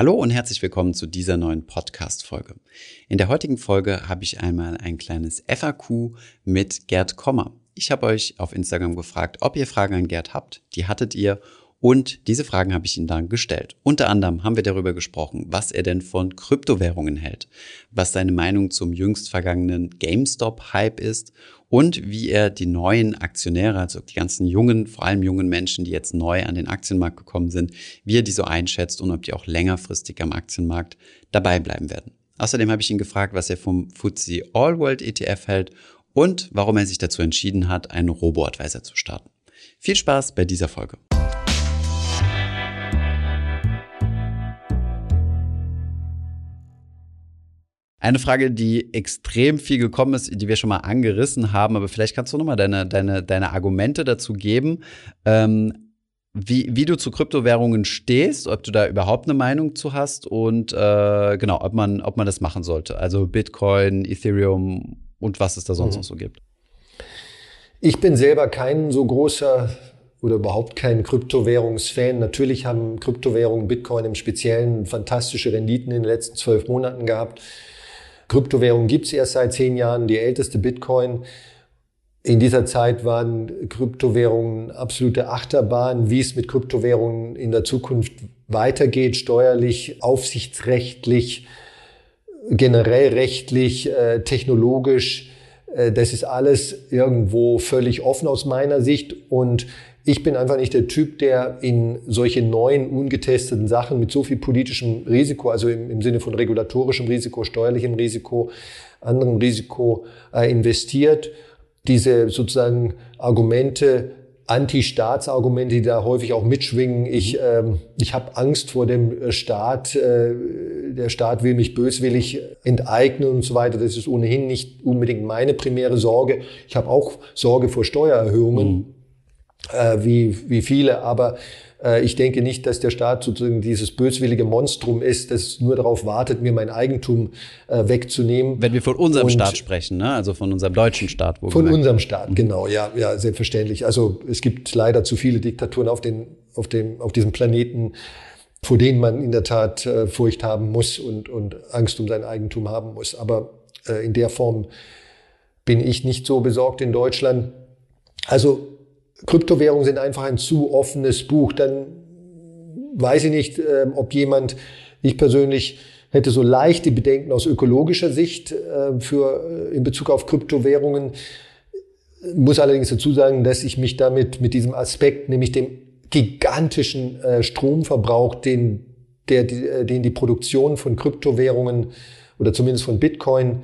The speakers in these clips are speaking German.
Hallo und herzlich willkommen zu dieser neuen Podcast-Folge. In der heutigen Folge habe ich einmal ein kleines FAQ mit Gerd Kommer. Ich habe euch auf Instagram gefragt, ob ihr Fragen an Gerd habt. Die hattet ihr und diese Fragen habe ich ihm dann gestellt. Unter anderem haben wir darüber gesprochen, was er denn von Kryptowährungen hält, was seine Meinung zum jüngst vergangenen GameStop-Hype ist und wie er die neuen Aktionäre, also die ganzen jungen, vor allem jungen Menschen, die jetzt neu an den Aktienmarkt gekommen sind, wie er die so einschätzt und ob die auch längerfristig am Aktienmarkt dabei bleiben werden. Außerdem habe ich ihn gefragt, was er vom FTSE All World ETF hält und warum er sich dazu entschieden hat, einen Robo-Advisor zu starten. Viel Spaß bei dieser Folge. Eine Frage, die extrem viel gekommen ist, die wir schon mal angerissen haben, aber vielleicht kannst du nochmal deine, deine, deine Argumente dazu geben, ähm, wie, wie du zu Kryptowährungen stehst, ob du da überhaupt eine Meinung zu hast und äh, genau, ob man, ob man das machen sollte. Also Bitcoin, Ethereum und was es da sonst mhm. noch so gibt. Ich bin selber kein so großer oder überhaupt kein Kryptowährungsfan. Natürlich haben Kryptowährungen, Bitcoin im Speziellen, fantastische Renditen in den letzten zwölf Monaten gehabt. Kryptowährungen gibt es erst seit zehn Jahren, die älteste Bitcoin. In dieser Zeit waren Kryptowährungen absolute Achterbahn. Wie es mit Kryptowährungen in der Zukunft weitergeht, steuerlich, aufsichtsrechtlich, generell rechtlich, äh, technologisch, äh, das ist alles irgendwo völlig offen aus meiner Sicht. Und ich bin einfach nicht der Typ, der in solche neuen, ungetesteten Sachen mit so viel politischem Risiko, also im, im Sinne von regulatorischem Risiko, steuerlichem Risiko, anderem Risiko äh, investiert. Diese sozusagen Argumente, Anti-Staatsargumente, die da häufig auch mitschwingen. Ich, ähm, ich habe Angst vor dem Staat. Äh, der Staat will mich böswillig enteignen und so weiter. Das ist ohnehin nicht unbedingt meine primäre Sorge. Ich habe auch Sorge vor Steuererhöhungen. Mhm äh, wie, wie viele, aber äh, ich denke nicht, dass der Staat sozusagen dieses böswillige Monstrum ist, das nur darauf wartet, mir mein Eigentum äh, wegzunehmen. Wenn wir von unserem Und Staat sprechen, ne? also von unserem deutschen Staat. Von unserem Staat, mhm. genau, ja, ja, selbstverständlich. Also es gibt leider zu viele Diktaturen auf, den, auf, dem, auf diesem Planeten, vor denen man in der Tat äh, Furcht haben muss und, und Angst um sein Eigentum haben muss. Aber äh, in der Form bin ich nicht so besorgt in Deutschland. Also Kryptowährungen sind einfach ein zu offenes Buch. Dann weiß ich nicht, ähm, ob jemand, ich persönlich hätte so leichte Bedenken aus ökologischer Sicht äh, für, äh, in Bezug auf Kryptowährungen. Muss allerdings dazu sagen, dass ich mich damit mit diesem Aspekt, nämlich dem gigantischen äh, Stromverbrauch, den, der, den die Produktion von Kryptowährungen oder zumindest von Bitcoin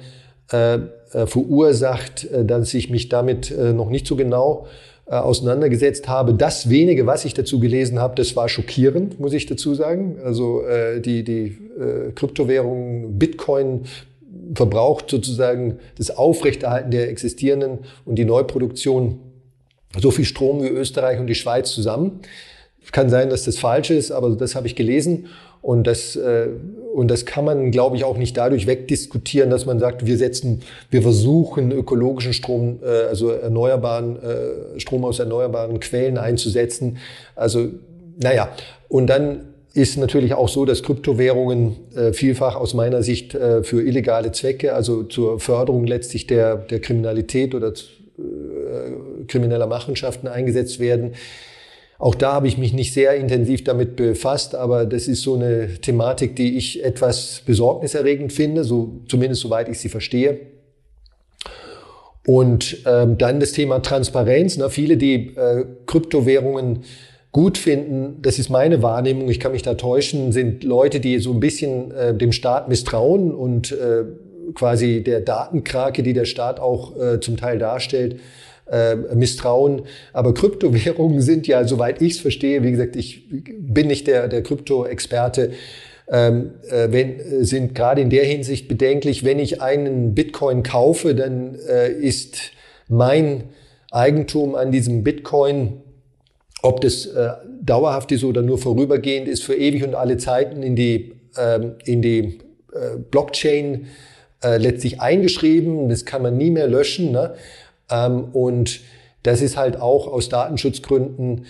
äh, verursacht, dass ich mich damit noch nicht so genau äh, auseinandergesetzt habe. Das wenige, was ich dazu gelesen habe, das war schockierend, muss ich dazu sagen. Also äh, die, die äh, Kryptowährung Bitcoin verbraucht sozusagen das Aufrechterhalten der existierenden und die Neuproduktion so viel Strom wie Österreich und die Schweiz zusammen. Kann sein, dass das falsch ist, aber das habe ich gelesen. Und das, äh, und das kann man, glaube ich, auch nicht dadurch wegdiskutieren, dass man sagt, wir setzen, wir versuchen ökologischen Strom, äh, also erneuerbaren äh, Strom aus erneuerbaren Quellen einzusetzen. Also, naja, und dann ist natürlich auch so, dass Kryptowährungen äh, vielfach aus meiner Sicht äh, für illegale Zwecke, also zur Förderung letztlich der, der Kriminalität oder äh, krimineller Machenschaften eingesetzt werden. Auch da habe ich mich nicht sehr intensiv damit befasst, aber das ist so eine Thematik, die ich etwas besorgniserregend finde, so zumindest soweit ich sie verstehe. Und ähm, dann das Thema Transparenz. Na, viele, die äh, Kryptowährungen gut finden, das ist meine Wahrnehmung, ich kann mich da täuschen, sind Leute, die so ein bisschen äh, dem Staat misstrauen und äh, quasi der Datenkrake, die der Staat auch äh, zum Teil darstellt, äh, misstrauen. Aber Kryptowährungen sind ja, soweit ich es verstehe, wie gesagt, ich bin nicht der, der Krypto-Experte, ähm, äh, wenn, äh, sind gerade in der Hinsicht bedenklich. Wenn ich einen Bitcoin kaufe, dann äh, ist mein Eigentum an diesem Bitcoin, ob das äh, dauerhaft ist oder nur vorübergehend ist, für ewig und alle Zeiten in die, ähm, in die äh, Blockchain äh, letztlich eingeschrieben. Das kann man nie mehr löschen. Ne? Ähm, und das ist halt auch aus Datenschutzgründen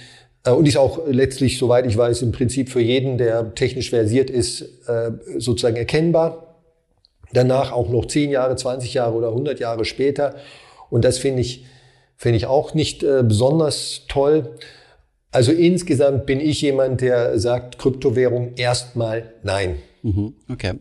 Äh, und ist auch letztlich, soweit ich weiß, im Prinzip für jeden, der technisch versiert ist, äh, sozusagen erkennbar. Danach auch noch 10 Jahre, 20 Jahre oder 100 Jahre später. Und das finde ich, finde ich auch nicht äh, besonders toll. Also insgesamt bin ich jemand, der sagt, Kryptowährung erstmal nein. Mhm, okay.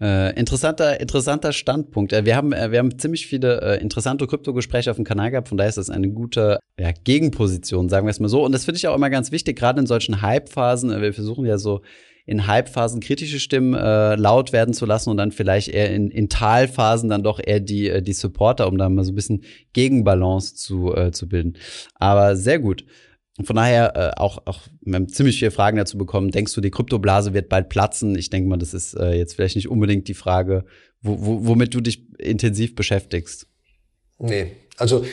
Äh, interessanter, interessanter Standpunkt. Äh, wir haben, äh, wir haben ziemlich viele äh, interessante Kryptogespräche auf dem Kanal gehabt, von daher ist das eine gute ja, Gegenposition, sagen wir es mal so. Und das finde ich auch immer ganz wichtig, gerade in solchen Hype-Phasen. Äh, wir versuchen ja so in Hype-Phasen kritische Stimmen äh, laut werden zu lassen und dann vielleicht eher in, in Talphasen dann doch eher die, die Supporter, um da mal so ein bisschen Gegenbalance zu, äh, zu bilden. Aber sehr gut. Von daher äh, auch, auch wir haben ziemlich viele Fragen dazu bekommen. Denkst du, die Kryptoblase wird bald platzen? Ich denke mal, das ist äh, jetzt vielleicht nicht unbedingt die Frage, wo, wo, womit du dich intensiv beschäftigst. Nee, also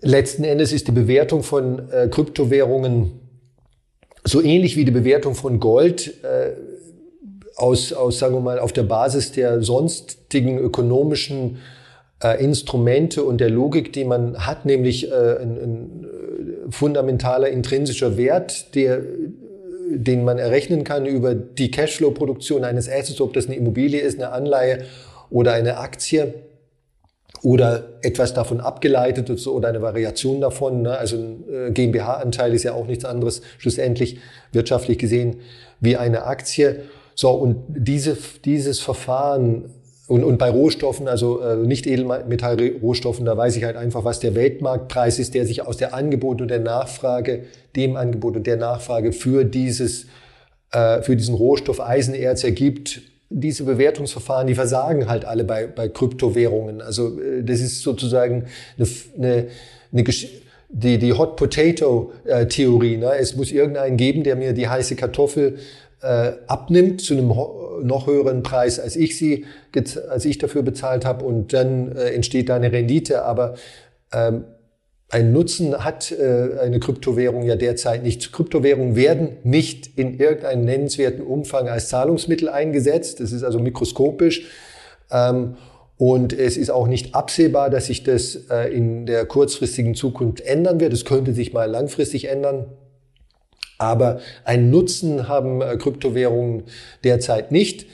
letzten Endes ist die Bewertung von äh, Kryptowährungen so ähnlich wie die Bewertung von Gold äh, aus, aus, sagen wir mal, auf der Basis der sonstigen ökonomischen äh, Instrumente und der Logik, die man hat, nämlich äh, ein, ein fundamentaler intrinsischer Wert, der, den man errechnen kann über die Cashflow-Produktion eines Assets, ob das eine Immobilie ist, eine Anleihe oder eine Aktie oder etwas davon abgeleitet oder eine Variation davon. Ne? Also ein äh, GmbH-Anteil ist ja auch nichts anderes schlussendlich wirtschaftlich gesehen wie eine Aktie. So, und diese, dieses Verfahren und, und bei Rohstoffen, also äh, nicht Edelmetallrohstoffen, da weiß ich halt einfach, was der Weltmarktpreis ist, der sich aus der Angebot und der Nachfrage, dem Angebot und der Nachfrage für dieses, äh, für diesen Rohstoff Eisenerz ergibt. Diese Bewertungsverfahren, die versagen halt alle bei, bei Kryptowährungen. Also äh, das ist sozusagen eine, eine, eine Gesch die, die Hot Potato äh, Theorie. Ne? Es muss irgendeinen geben, der mir die heiße Kartoffel äh, abnimmt zu einem noch höheren Preis, als ich sie, als ich dafür bezahlt habe, und dann äh, entsteht da eine Rendite. Aber ähm, ein Nutzen hat äh, eine Kryptowährung ja derzeit nicht. Kryptowährungen werden nicht in irgendeinem nennenswerten Umfang als Zahlungsmittel eingesetzt. Das ist also mikroskopisch. Ähm, und es ist auch nicht absehbar, dass sich das äh, in der kurzfristigen Zukunft ändern wird. Es könnte sich mal langfristig ändern. Aber einen Nutzen haben äh, Kryptowährungen derzeit nicht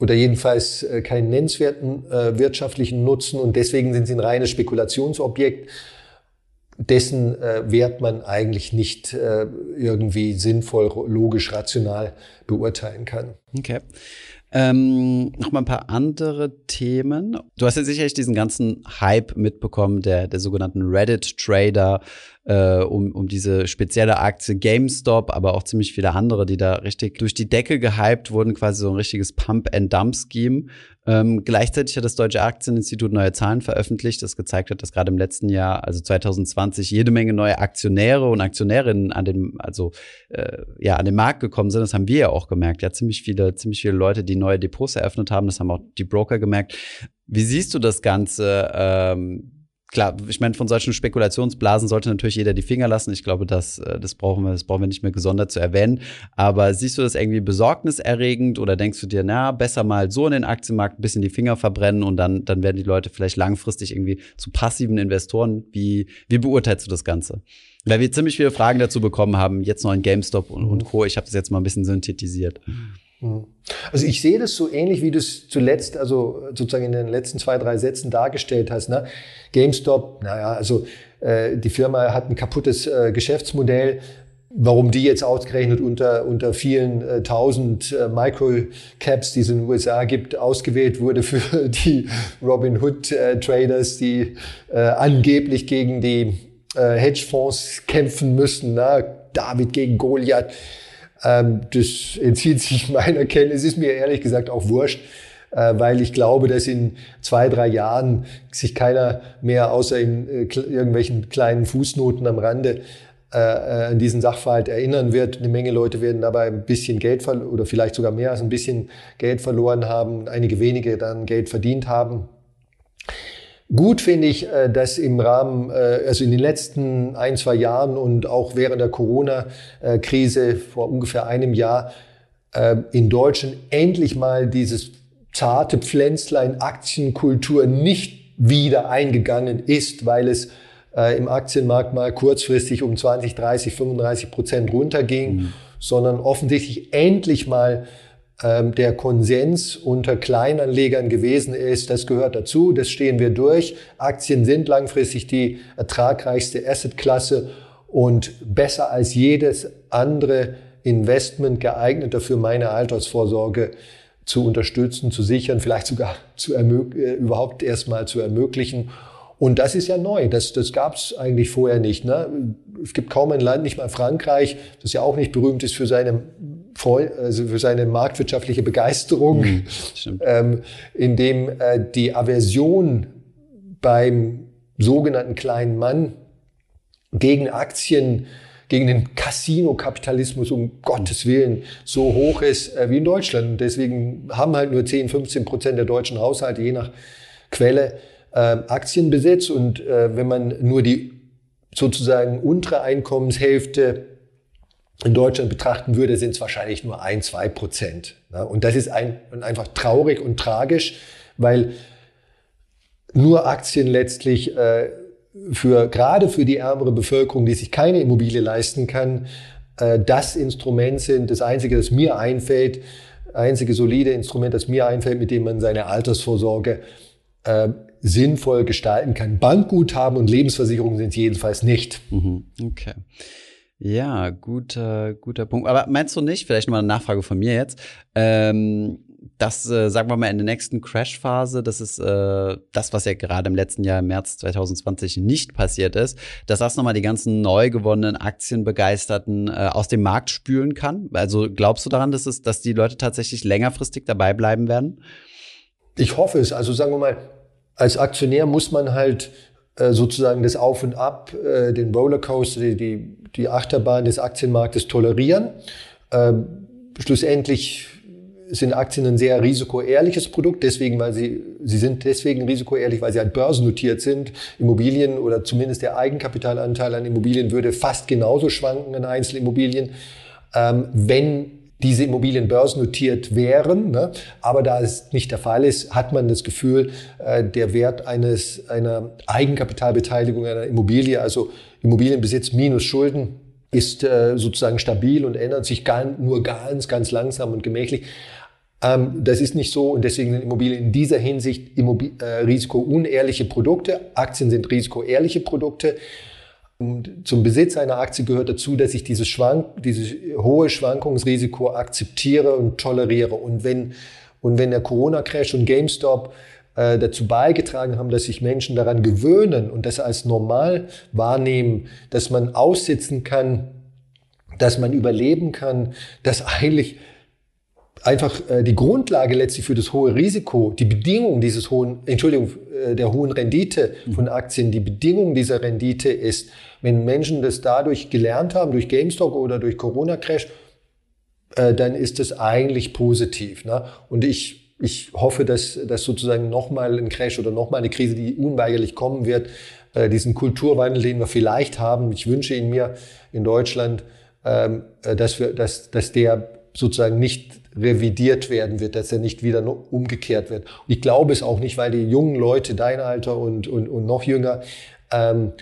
oder jedenfalls äh, keinen nennenswerten äh, wirtschaftlichen Nutzen und deswegen sind sie ein reines Spekulationsobjekt, dessen Wert man eigentlich nicht irgendwie sinnvoll, logisch, rational beurteilen kann. Okay. Ähm, noch mal ein paar andere Themen. Du hast ja sicherlich diesen ganzen Hype mitbekommen, der, der sogenannten Reddit-Trader, äh, um, um diese spezielle Aktie GameStop, aber auch ziemlich viele andere, die da richtig durch die Decke gehypt wurden, quasi so ein richtiges Pump-and-Dump-Scheme. Ähm, gleichzeitig hat das Deutsche Aktieninstitut neue Zahlen veröffentlicht, das gezeigt hat, dass gerade im letzten Jahr, also 2020, jede Menge neue Aktionäre und Aktionärinnen an den, also äh, ja, an den Markt gekommen sind. Das haben wir ja auch gemerkt. Ja, ziemlich viele, ziemlich viele Leute, die neue Depots eröffnet haben. Das haben auch die Broker gemerkt. Wie siehst du das Ganze? Ähm, klar, ich meine, von solchen Spekulationsblasen sollte natürlich jeder die Finger lassen. Ich glaube, das, äh, das brauchen wir, das brauchen wir nicht mehr gesondert zu erwähnen. Aber siehst du das irgendwie besorgniserregend oder denkst du dir, na, besser mal so in den Aktienmarkt ein bisschen die Finger verbrennen und dann, dann werden die Leute vielleicht langfristig irgendwie zu passiven Investoren? Wie, wie beurteilst du das Ganze? Weil wir ziemlich viele Fragen dazu bekommen haben, jetzt noch in GameStop und, und Co. Ich habe das jetzt mal ein bisschen synthetisiert. Mhm. Also ich sehe das so ähnlich, wie du es zuletzt, also sozusagen in den letzten zwei, drei Sätzen dargestellt hast. Ne? GameStop, naja, also äh, die Firma hat ein kaputtes äh, Geschäftsmodell. Warum die jetzt ausgerechnet unter, unter vielen äh, tausend äh, Microcaps, die es in den USA gibt, ausgewählt wurde für die Robin Hood äh, Traders, die äh, angeblich gegen die äh, Hedgefonds kämpfen müssen. Na? David gegen Goliath das entzieht sich meiner Kenntnis, ist mir ehrlich gesagt auch wurscht, äh, weil ich glaube, dass in zwei, drei Jahren sich keiner mehr außer in äh, irgendwelchen kleinen Fußnoten am Rande äh, an diesen Sachverhalt erinnern wird. Eine Menge Leute werden dabei ein bisschen Geld oder vielleicht sogar mehr als ein bisschen Geld verloren haben, einige wenige dann Geld verdient haben. Gut finde ich, äh, dass im Rahmen, äh, also in den letzten ein, zwei Jahren und auch während der Corona-Krise vor ungefähr einem Jahr äh, in Deutschland endlich mal dieses zarte Pflänzlein Aktienkultur nicht wieder eingegangen ist, weil es im Aktienmarkt mal kurzfristig um 20, 30, 35 Prozent runterging, mhm. sondern offensichtlich endlich mal der Konsens unter Kleinanlegern gewesen ist, das gehört dazu, das stehen wir durch. Aktien sind langfristig die ertragreichste Assetklasse und besser als jedes andere Investment geeignet dafür, meine Altersvorsorge zu unterstützen, zu sichern, vielleicht sogar zu äh, überhaupt erstmal zu ermöglichen. Und das ist ja neu. Das, das gab es eigentlich vorher nicht. Ne? Es gibt kaum ein Land, nicht mal Frankreich, das ja auch nicht berühmt ist für seine, also für seine marktwirtschaftliche Begeisterung, mhm, ähm, in dem äh, die Aversion beim sogenannten kleinen Mann gegen Aktien gegen den Casino-Kapitalismus um Gottes Willen so hoch ist äh, wie in Deutschland. Und deswegen haben halt nur 10, 15 Prozent der deutschen Haushalte je nach Quelle äh, Aktienbesitz. Und äh, wenn man nur die sozusagen untere Einkommenshälfte in Deutschland betrachten würde, sind es wahrscheinlich nur ein, zwei Prozent. Ne? Und das ist ein, einfach traurig und tragisch, weil nur Aktien letztlich äh, für, gerade für die ärmere Bevölkerung, die sich keine Immobilie leisten kann, äh, das Instrument sind, das einzige, das mir einfällt, einzige solide Instrument, das mir einfällt, mit dem man seine Altersvorsorge äh, sinnvoll gestalten kann. Bankguthaben und Lebensversicherungen sind es jedenfalls nicht. Mhm. Okay. Ja, guter, guter Punkt. Aber meinst du nicht, vielleicht mal eine Nachfrage von mir jetzt, ähm, das, äh, sagen wir mal, in der nächsten Crash-Phase, das ist äh, das, was ja gerade im letzten Jahr, im März 2020, nicht passiert ist, dass das nochmal die ganzen neu gewonnenen Aktienbegeisterten äh, aus dem Markt spülen kann? Also glaubst du daran, dass, es, dass die Leute tatsächlich längerfristig dabei bleiben werden? Ich hoffe es. Also sagen wir mal, als Aktionär muss man halt äh, sozusagen das Auf und Ab, äh, den Rollercoaster, die, die, die Achterbahn des Aktienmarktes tolerieren. Ähm, schlussendlich sind Aktien ein sehr risikoehrliches Produkt, deswegen, weil sie, sie sind deswegen risikoehrlich, weil sie halt börsennotiert sind. Immobilien oder zumindest der Eigenkapitalanteil an Immobilien würde fast genauso schwanken an Einzelimmobilien, ähm, wenn diese Immobilien börsennotiert wären. Ne? Aber da es nicht der Fall ist, hat man das Gefühl, äh, der Wert eines, einer Eigenkapitalbeteiligung einer Immobilie, also Immobilienbesitz minus Schulden, ist äh, sozusagen stabil und ändert sich ganz, nur ganz, ganz langsam und gemächlich. Ähm, das ist nicht so und deswegen sind Immobilien in dieser Hinsicht Immobil äh, risikounehrliche Produkte. Aktien sind risikoehrliche Produkte. Zum Besitz einer Aktie gehört dazu, dass ich dieses, Schwank, dieses hohe Schwankungsrisiko akzeptiere und toleriere. Und wenn, und wenn der Corona-Crash und GameStop äh, dazu beigetragen haben, dass sich Menschen daran gewöhnen und das als normal wahrnehmen, dass man aussitzen kann, dass man überleben kann, dass eigentlich einfach äh, die Grundlage letztlich für das hohe Risiko, die Bedingung dieses hohen, Entschuldigung, äh, der hohen Rendite von mhm. Aktien, die Bedingung dieser Rendite ist, wenn Menschen das dadurch gelernt haben, durch GameStop oder durch Corona-Crash, äh, dann ist das eigentlich positiv. Ne? Und ich, ich hoffe, dass, dass sozusagen nochmal ein Crash oder nochmal eine Krise, die unweigerlich kommen wird, äh, diesen Kulturwandel, den wir vielleicht haben, ich wünsche ihn mir in Deutschland, ähm, äh, dass, wir, dass, dass der sozusagen nicht revidiert werden wird, dass er nicht wieder umgekehrt wird. Und ich glaube es auch nicht, weil die jungen Leute, dein Alter und, und, und noch jünger, ähm,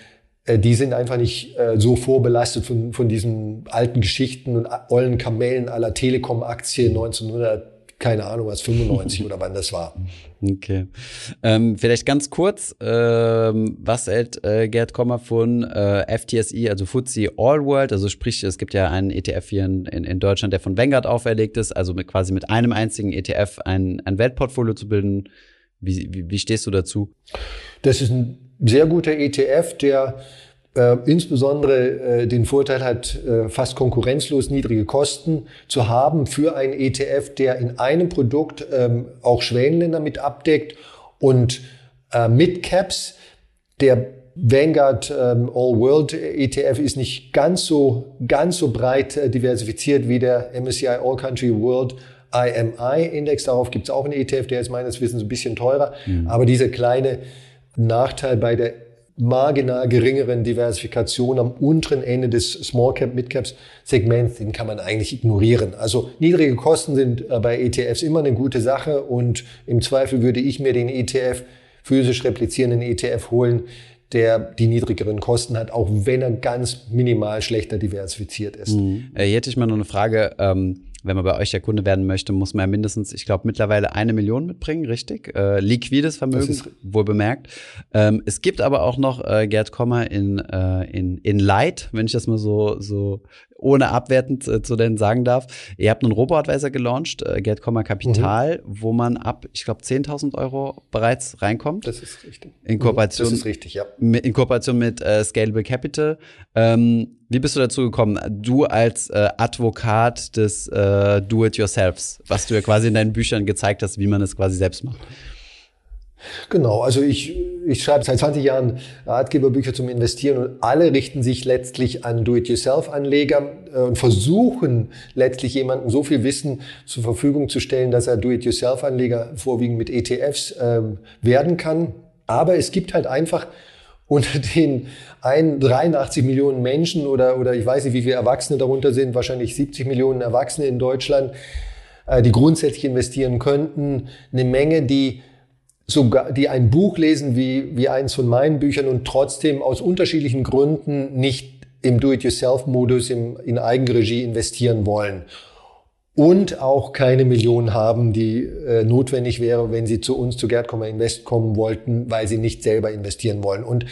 äh, die sind einfach nicht äh, so vorbelastet von, von diesen alten Geschichten und ollen Kamellen aller Telekom-Aktien 1900 keine Ahnung was, 95 oder wann das war. Okay. Ähm, vielleicht ganz kurz, ähm, was hält äh, Gerd Kommer von äh, FTSE, also FTSE All World, also sprich, es gibt ja einen ETF hier in, in, Deutschland, der von Vanguard auferlegt ist, also mit, quasi mit einem einzigen ETF ein, ein Weltportfolio zu bilden. Wie, wie, wie stehst du dazu? Das ist ein sehr guter ETF, der äh, insbesondere äh, den Vorteil hat, äh, fast konkurrenzlos niedrige Kosten zu haben für einen ETF, der in einem Produkt ähm, auch Schwellenländer mit abdeckt und äh, Midcaps, der Vanguard ähm, All World ETF ist nicht ganz so, ganz so breit äh, diversifiziert wie der MSCI All Country World IMI Index. Darauf gibt es auch einen ETF, der ist meines Wissens ein bisschen teurer. Mhm. Aber dieser kleine Nachteil bei der marginal geringeren Diversifikation am unteren Ende des Small Cap, Mid Caps Segments, den kann man eigentlich ignorieren. Also niedrige Kosten sind äh, bei ETFs immer eine gute Sache und im Zweifel würde ich mir den ETF, physisch replizierenden ETF holen, der die niedrigeren Kosten hat, auch wenn er ganz minimal schlechter diversifiziert ist. Mhm. Äh, hier hätte ich mal noch eine Frage. Ähm wenn man bei euch der Kunde werden möchte, muss man ja mindestens, ich glaube, mittlerweile eine Million mitbringen, richtig? Äh, liquides Vermögen, ist, wohl bemerkt. Ähm, es gibt aber auch noch äh, Gerd Kommer in, äh, in, in Light, wenn ich das mal so, so ohne abwertend äh, zu denn sagen darf. Ihr habt einen Robo-Advisor gelauncht, äh, Geld, Kapital, mhm. wo man ab, ich glaube, 10.000 Euro bereits reinkommt. Das ist richtig. In Kooperation, das ist richtig, ja. Mit, in Kooperation mit äh, Scalable Capital. Ähm, wie bist du dazu gekommen? Du als äh, Advokat des äh, Do-it-yourselfs, was du ja quasi in deinen Büchern gezeigt hast, wie man es quasi selbst macht. Genau, also ich, ich schreibe seit 20 Jahren Ratgeberbücher zum Investieren und alle richten sich letztlich an Do-it-yourself-Anleger äh, und versuchen letztlich jemandem so viel Wissen zur Verfügung zu stellen, dass er Do-it-yourself-Anleger vorwiegend mit ETFs äh, werden kann. Aber es gibt halt einfach unter den 83 Millionen Menschen oder, oder ich weiß nicht, wie viele Erwachsene darunter sind, wahrscheinlich 70 Millionen Erwachsene in Deutschland, äh, die grundsätzlich investieren könnten, eine Menge, die sogar, die ein Buch lesen wie, wie eins von meinen Büchern und trotzdem aus unterschiedlichen Gründen nicht im Do-it-yourself-Modus in Eigenregie investieren wollen. Und auch keine Millionen haben, die äh, notwendig wäre, wenn sie zu uns zu Gerdkomma Invest kommen wollten, weil sie nicht selber investieren wollen. Und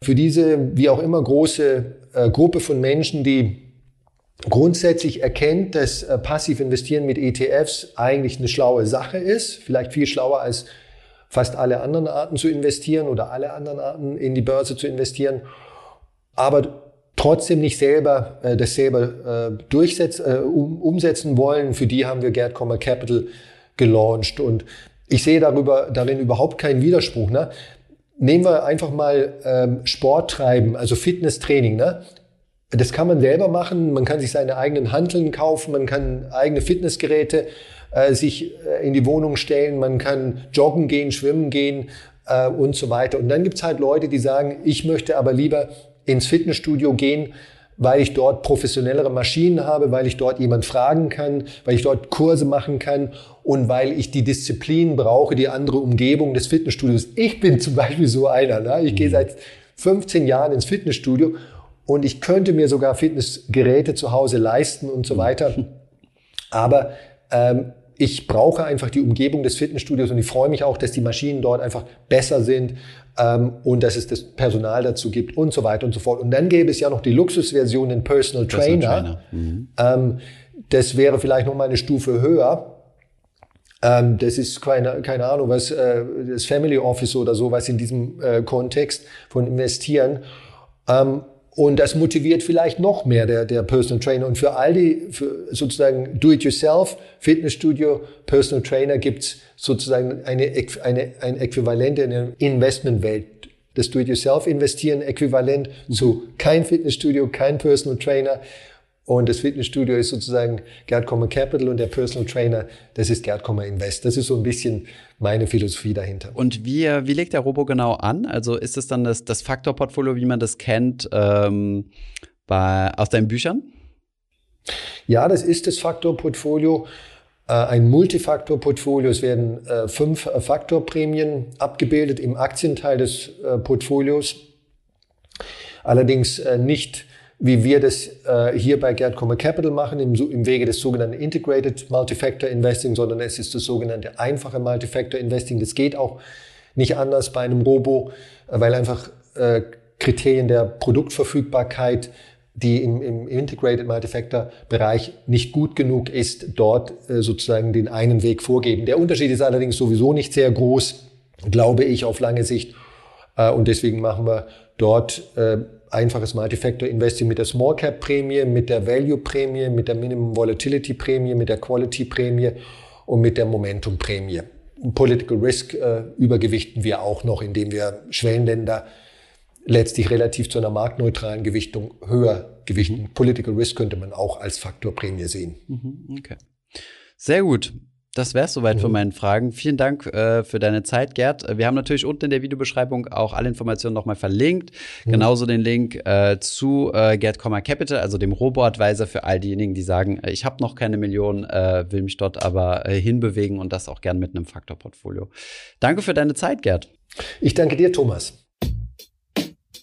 für diese, wie auch immer, große äh, Gruppe von Menschen, die grundsätzlich erkennt, dass äh, passiv investieren mit ETFs eigentlich eine schlaue Sache ist, vielleicht viel schlauer als fast alle anderen Arten zu investieren oder alle anderen Arten in die Börse zu investieren, aber trotzdem nicht selber äh, das selber äh, durchsetzen, äh, um, umsetzen wollen. Für die haben wir Gerd Kommer Capital gelauncht und ich sehe darüber, darin überhaupt keinen Widerspruch. Ne? Nehmen wir einfach mal ähm, Sport treiben, also Fitnesstraining. Ne? Das kann man selber machen. Man kann sich seine eigenen Hanteln kaufen, man kann eigene Fitnessgeräte äh, sich äh, in die Wohnung stellen, man kann joggen gehen, schwimmen gehen äh, und so weiter. Und dann gibt's halt Leute, die sagen, ich möchte aber lieber ins Fitnessstudio gehen, weil ich dort professionellere Maschinen habe, weil ich dort jemand fragen kann, weil ich dort Kurse machen kann und weil ich die Disziplin brauche, die andere Umgebung des Fitnessstudios. Ich bin zum Beispiel so einer. Ne? Ich mhm. gehe seit 15 Jahren ins Fitnessstudio und ich könnte mir sogar Fitnessgeräte zu Hause leisten und so weiter. Aber ähm, ich brauche einfach die Umgebung des Fitnessstudios und ich freue mich auch, dass die Maschinen dort einfach besser sind ähm, und dass es das Personal dazu gibt und so weiter und so fort. Und dann gäbe es ja noch die Luxusversion, den Personal Trainer. Personal Trainer. Mhm. Ähm, das wäre vielleicht noch mal eine Stufe höher. Ähm, das ist keine, keine Ahnung, was äh, das Family Office oder so, was in diesem äh, Kontext von investieren. Und das motiviert vielleicht noch mehr der, der Personal Trainer. Und für all die, für sozusagen Do-it-yourself, Fitnessstudio, Personal Trainer gibt's sozusagen eine, eine, ein Äquivalent in der Investmentwelt. Das Do-it-yourself-Investieren äquivalent zu kein Fitnessstudio, kein Personal Trainer. Und das Fitnessstudio ist sozusagen Gerd Kommer Capital und der Personal Trainer, das ist Gerd Kommer Invest. Das ist so ein bisschen meine Philosophie dahinter. Und wie, wie legt der Robo genau an? Also ist es dann das, das Faktorportfolio, wie man das kennt, ähm, bei, aus deinen Büchern? Ja, das ist das Faktorportfolio. Äh, ein Multifaktorportfolio. Es werden äh, fünf Faktorprämien abgebildet im Aktienteil des äh, Portfolios. Allerdings nicht wie wir das äh, hier bei Gerd Kommer Capital machen, im, im Wege des sogenannten Integrated Multifactor Investing, sondern es ist das sogenannte einfache Multifactor Investing. Das geht auch nicht anders bei einem Robo, äh, weil einfach äh, Kriterien der Produktverfügbarkeit, die im, im Integrated Multifactor Bereich nicht gut genug ist, dort äh, sozusagen den einen Weg vorgeben. Der Unterschied ist allerdings sowieso nicht sehr groß, glaube ich, auf lange Sicht. Äh, und deswegen machen wir dort äh, einfaches Multifactor Investing mit der Small Cap Prämie, mit der Value Prämie, mit der Minimum Volatility Prämie, mit der Quality Prämie und mit der Momentum Prämie. Political Risk äh, übergewichten wir auch noch, indem wir Schwellenländer letztlich relativ zu einer marktneutralen Gewichtung höher gewichten. Political Risk könnte man auch als Faktorprämie sehen. Mhm, okay. Sehr gut. Das wäre es soweit mhm. für meinen Fragen. Vielen Dank äh, für deine Zeit, Gerd. Wir haben natürlich unten in der Videobeschreibung auch alle Informationen nochmal verlinkt. Mhm. Genauso den Link äh, zu äh, Gerd Capital, also dem Robo-Advisor für all diejenigen, die sagen, äh, ich habe noch keine Millionen, äh, will mich dort aber äh, hinbewegen und das auch gern mit einem Faktorportfolio. Danke für deine Zeit, Gerd. Ich danke dir, Thomas.